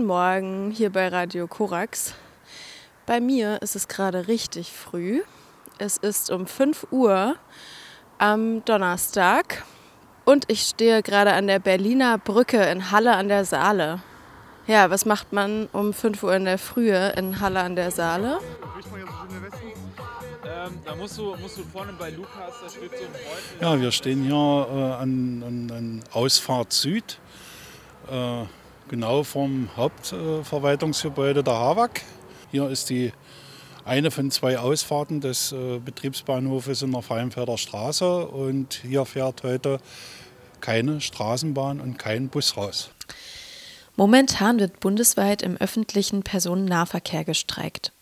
Guten Morgen hier bei Radio Korax. Bei mir ist es gerade richtig früh. Es ist um 5 Uhr am Donnerstag und ich stehe gerade an der Berliner Brücke in Halle an der Saale. Ja, was macht man um 5 Uhr in der Frühe in Halle an der Saale? Ähm, da musst du, musst du vorne bei Lukas, da steht so ein Beutel. Ja, wir stehen hier äh, an, an, an Ausfahrt Süd, äh, genau vom Hauptverwaltungsgebäude der HAWAG. Hier ist die eine von zwei Ausfahrten des äh, Betriebsbahnhofes in der Fallenfelder Straße und hier fährt heute keine Straßenbahn und kein Bus raus. Momentan wird bundesweit im öffentlichen Personennahverkehr gestreikt.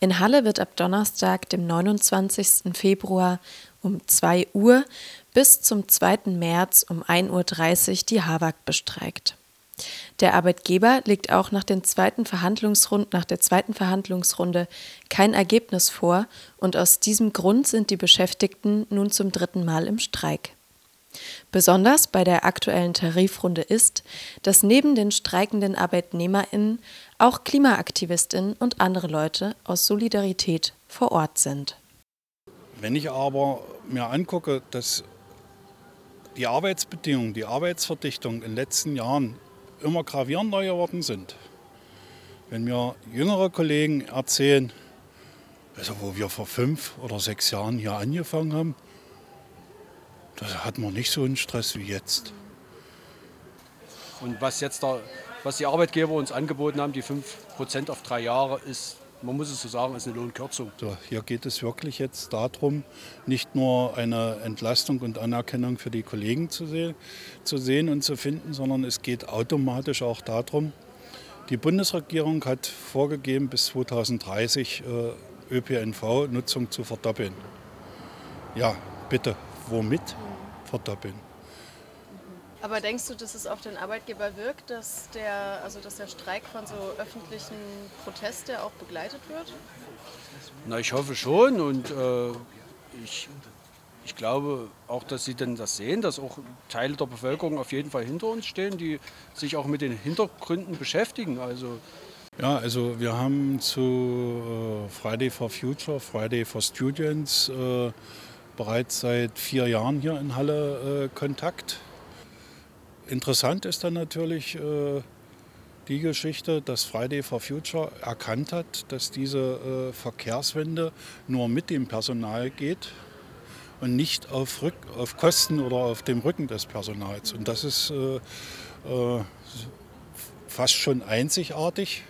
In Halle wird ab Donnerstag, dem 29. Februar um 2 Uhr bis zum 2. März um 1.30 Uhr die HAWAG bestreikt. Der Arbeitgeber legt auch nach, den zweiten Verhandlungsrund, nach der zweiten Verhandlungsrunde kein Ergebnis vor und aus diesem Grund sind die Beschäftigten nun zum dritten Mal im Streik. Besonders bei der aktuellen Tarifrunde ist, dass neben den streikenden ArbeitnehmerInnen auch KlimaaktivistInnen und andere Leute aus Solidarität vor Ort sind. Wenn ich aber mir angucke, dass die Arbeitsbedingungen, die Arbeitsverdichtung in den letzten Jahren immer gravierender geworden sind, wenn mir jüngere Kollegen erzählen, also wo wir vor fünf oder sechs Jahren hier angefangen haben, da hatten wir nicht so einen Stress wie jetzt. Und was jetzt da, was die Arbeitgeber uns angeboten haben, die 5% auf drei Jahre, ist, man muss es so sagen, ist eine Lohnkürzung. So, hier geht es wirklich jetzt darum, nicht nur eine Entlastung und Anerkennung für die Kollegen zu, se zu sehen und zu finden, sondern es geht automatisch auch darum, die Bundesregierung hat vorgegeben, bis 2030 äh, ÖPNV-Nutzung zu verdoppeln. Ja, bitte, womit? verdoppeln. Aber denkst du, dass es auf den Arbeitgeber wirkt, dass der, also dass der Streik von so öffentlichen Protesten auch begleitet wird? Na, ich hoffe schon und äh, ich, ich glaube auch, dass sie denn das sehen, dass auch Teile der Bevölkerung auf jeden Fall hinter uns stehen, die sich auch mit den Hintergründen beschäftigen. Also ja, also wir haben zu äh, Friday for Future, Friday for Students äh, bereits seit vier Jahren hier in Halle äh, Kontakt. Interessant ist dann natürlich äh, die Geschichte, dass Friday for Future erkannt hat, dass diese äh, Verkehrswende nur mit dem Personal geht und nicht auf, Rück auf Kosten oder auf dem Rücken des Personals. Und das ist äh, äh, fast schon einzigartig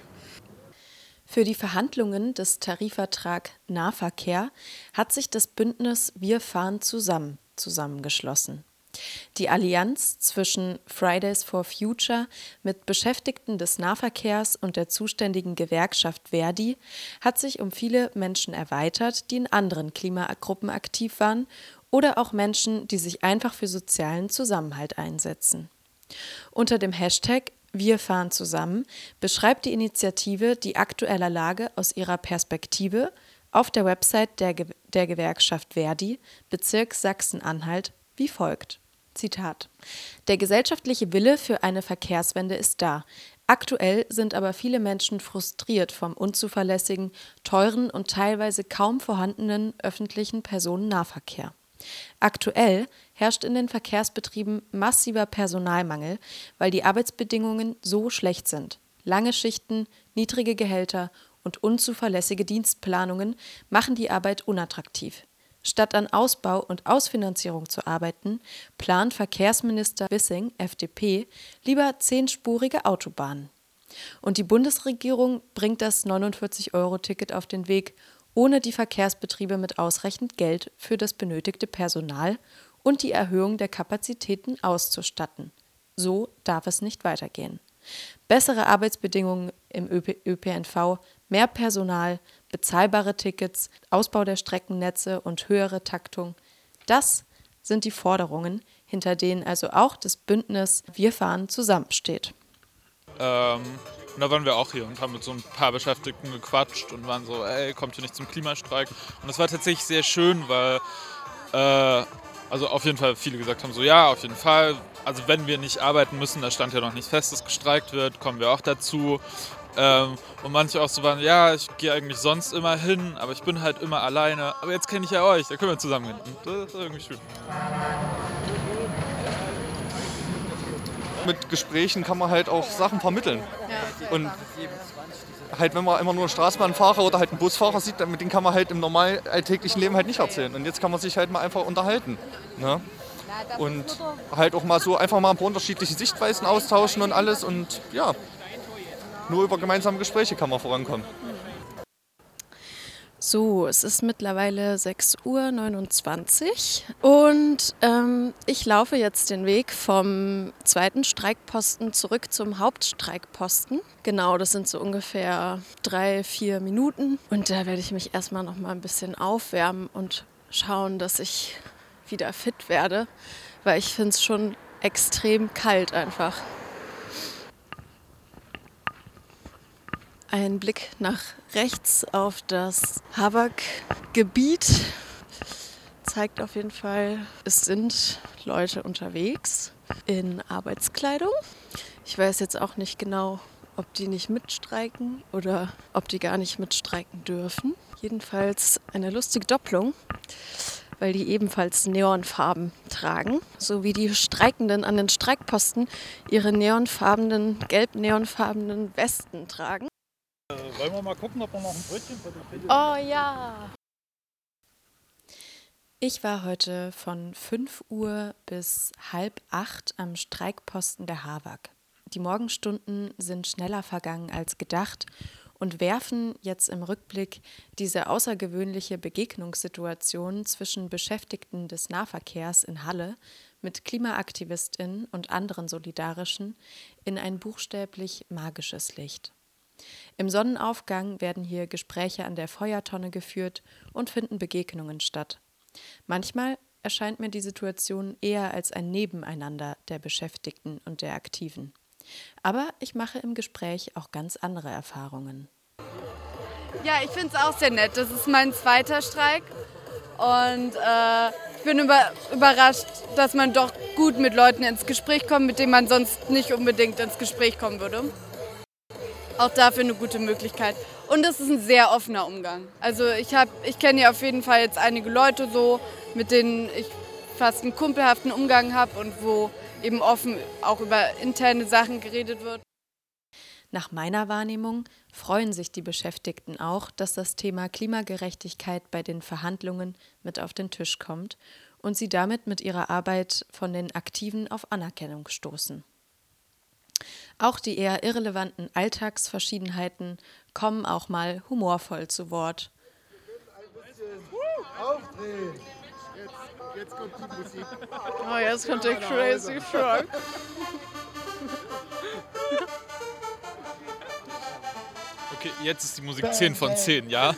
für die Verhandlungen des Tarifvertrag Nahverkehr hat sich das Bündnis Wir fahren zusammen zusammengeschlossen. Die Allianz zwischen Fridays for Future mit Beschäftigten des Nahverkehrs und der zuständigen Gewerkschaft Verdi hat sich um viele Menschen erweitert, die in anderen Klimagruppen aktiv waren oder auch Menschen, die sich einfach für sozialen Zusammenhalt einsetzen. Unter dem Hashtag wir fahren zusammen beschreibt die Initiative die aktuelle Lage aus ihrer Perspektive auf der Website der, Ge der Gewerkschaft Verdi, Bezirk Sachsen-Anhalt, wie folgt. Zitat. Der gesellschaftliche Wille für eine Verkehrswende ist da. Aktuell sind aber viele Menschen frustriert vom unzuverlässigen, teuren und teilweise kaum vorhandenen öffentlichen Personennahverkehr. Aktuell herrscht in den Verkehrsbetrieben massiver Personalmangel, weil die Arbeitsbedingungen so schlecht sind. Lange Schichten, niedrige Gehälter und unzuverlässige Dienstplanungen machen die Arbeit unattraktiv. Statt an Ausbau und Ausfinanzierung zu arbeiten, plant Verkehrsminister Wissing, FDP, lieber zehnspurige Autobahnen. Und die Bundesregierung bringt das 49-Euro-Ticket auf den Weg, ohne die Verkehrsbetriebe mit ausreichend Geld für das benötigte Personal und die Erhöhung der Kapazitäten auszustatten. So darf es nicht weitergehen. Bessere Arbeitsbedingungen im ÖPNV, mehr Personal, bezahlbare Tickets, Ausbau der Streckennetze und höhere Taktung, das sind die Forderungen, hinter denen also auch das Bündnis Wir fahren zusammensteht. Ähm, und da waren wir auch hier und haben mit so ein paar Beschäftigten gequatscht und waren so, ey, kommt ihr nicht zum Klimastreik? Und das war tatsächlich sehr schön, weil äh, also auf jeden Fall viele gesagt haben, so ja, auf jeden Fall. Also wenn wir nicht arbeiten müssen, da stand ja noch nicht fest, dass gestreikt wird, kommen wir auch dazu. Ähm, und manche auch so waren, ja, ich gehe eigentlich sonst immer hin, aber ich bin halt immer alleine. Aber jetzt kenne ich ja euch, da können wir zusammen hin. das ist irgendwie schön. Mit Gesprächen kann man halt auch Sachen vermitteln. Und halt, wenn man immer nur einen Straßenbahnfahrer oder halt einen Busfahrer sieht, mit denen kann man halt im normal alltäglichen Leben halt nicht erzählen. Und jetzt kann man sich halt mal einfach unterhalten. Ne? Und halt auch mal so einfach mal ein paar unterschiedliche Sichtweisen austauschen und alles. Und ja, nur über gemeinsame Gespräche kann man vorankommen. So, es ist mittlerweile 6.29 Uhr und ähm, ich laufe jetzt den Weg vom zweiten Streikposten zurück zum Hauptstreikposten. Genau, das sind so ungefähr drei, vier Minuten und da werde ich mich erstmal noch mal ein bisschen aufwärmen und schauen, dass ich wieder fit werde, weil ich finde es schon extrem kalt einfach. Ein Blick nach rechts auf das Habak-Gebiet zeigt auf jeden Fall, es sind Leute unterwegs in Arbeitskleidung. Ich weiß jetzt auch nicht genau, ob die nicht mitstreiken oder ob die gar nicht mitstreiken dürfen. Jedenfalls eine lustige Doppelung, weil die ebenfalls Neonfarben tragen, so wie die Streikenden an den Streikposten ihre neonfarbenen, gelb-neonfarbenen Westen tragen. Wollen wir mal gucken, ob wir noch ein Brötchen für die kriegen? Oh ja. Ich war heute von 5 Uhr bis halb acht am Streikposten der HAWAG. Die Morgenstunden sind schneller vergangen als gedacht und werfen jetzt im Rückblick diese außergewöhnliche Begegnungssituation zwischen Beschäftigten des Nahverkehrs in Halle mit KlimaaktivistInnen und anderen Solidarischen in ein buchstäblich magisches Licht. Im Sonnenaufgang werden hier Gespräche an der Feuertonne geführt und finden Begegnungen statt. Manchmal erscheint mir die Situation eher als ein Nebeneinander der Beschäftigten und der Aktiven. Aber ich mache im Gespräch auch ganz andere Erfahrungen. Ja, ich finde es auch sehr nett. Das ist mein zweiter Streik. Und äh, ich bin über, überrascht, dass man doch gut mit Leuten ins Gespräch kommt, mit denen man sonst nicht unbedingt ins Gespräch kommen würde auch dafür eine gute Möglichkeit. Und es ist ein sehr offener Umgang. Also ich, ich kenne ja auf jeden Fall jetzt einige Leute so, mit denen ich fast einen kumpelhaften Umgang habe und wo eben offen auch über interne Sachen geredet wird. Nach meiner Wahrnehmung freuen sich die Beschäftigten auch, dass das Thema Klimagerechtigkeit bei den Verhandlungen mit auf den Tisch kommt und sie damit mit ihrer Arbeit von den Aktiven auf Anerkennung stoßen. Auch die eher irrelevanten Alltagsverschiedenheiten kommen auch mal humorvoll zu Wort. Aufdrehen! Jetzt, jetzt kommt die Musik. Oh, jetzt kommt der Crazy Frog. Okay, jetzt ist die Musik 10 von 10, ja?